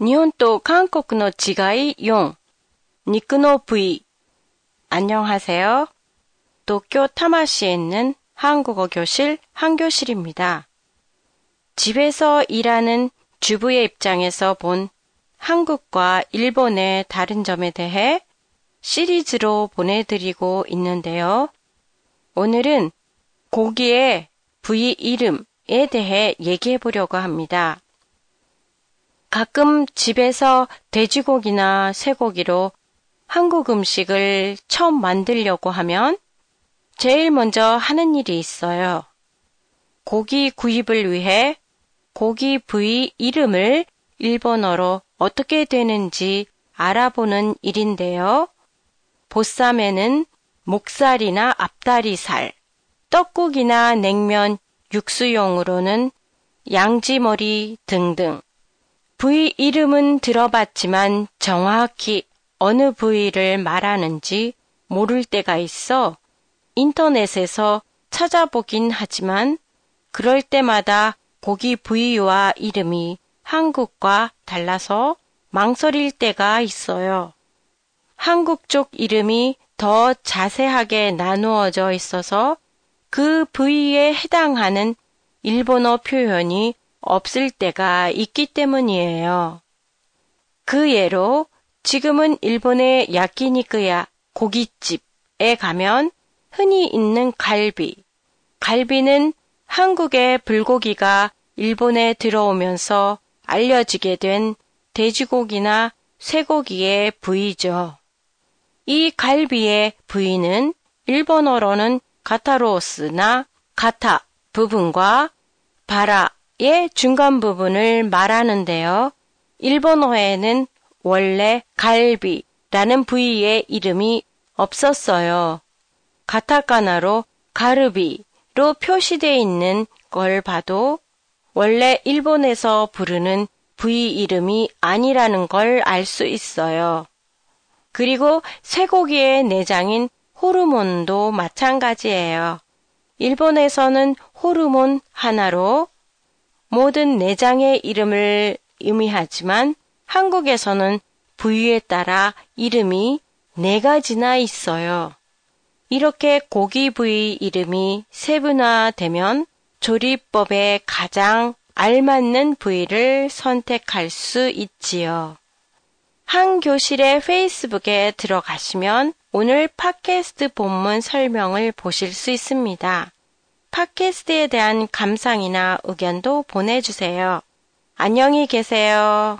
日本と韓国の違い4肉の部位 안녕하세요. 도쿄 타마시에 있는 한국어 교실 한교실입니다. 집에서 일하는 주부의 입장에서 본 한국과 일본의 다른 점에 대해 시리즈로 보내드리고 있는데요. 오늘은 고기의 부위 이름에 대해 얘기해 보려고 합니다. 가끔 집에서 돼지고기나 쇠고기로 한국 음식을 처음 만들려고 하면 제일 먼저 하는 일이 있어요. 고기 구입을 위해 고기 부위 이름을 일본어로 어떻게 되는지 알아보는 일인데요. 보쌈에는 목살이나 앞다리살, 떡국이나 냉면, 육수용으로는 양지머리 등등. 부위 이름은 들어봤지만 정확히 어느 부위를 말하는지 모를 때가 있어 인터넷에서 찾아보긴 하지만 그럴 때마다 고기 부위와 이름이 한국과 달라서 망설일 때가 있어요. 한국 쪽 이름이 더 자세하게 나누어져 있어서 그 부위에 해당하는 일본어 표현이 없을 때가 있기 때문이에요. 그 예로 지금은 일본의 야끼니크야 고깃집에 가면 흔히 있는 갈비. 갈비는 한국의 불고기가 일본에 들어오면서 알려지게 된 돼지고기나 쇠고기의 부위죠. 이 갈비의 부위는 일본어로는 가타로스나 가타 부분과 바라 의 중간 부분을 말하는데요. 일본어에는 원래 갈비라는 부위의 이름이 없었어요. 가타카나로 가르비로 표시되어 있는 걸 봐도 원래 일본에서 부르는 부위 이름이 아니라는 걸 알 수 있어요. 그리고 쇠고기의 내장인 호르몬도 마찬가지예요. 일본에서는 호르몬 하나로 모든 내장의 이름을 의미하지만 한국에서는 부위에 따라 이름이 네 가지나 있어요. 이렇게 고기 부위 이름이 세분화되면 조리법에 가장 알맞는 부위를 선택할 수 있지요. 한 교실의 페이스북에 들어가시면 오늘 팟캐스트 본문 설명을 보실 수 있습니다. 팟캐스트에 대한 감상이나 의견도 보내주세요. 안녕히 계세요.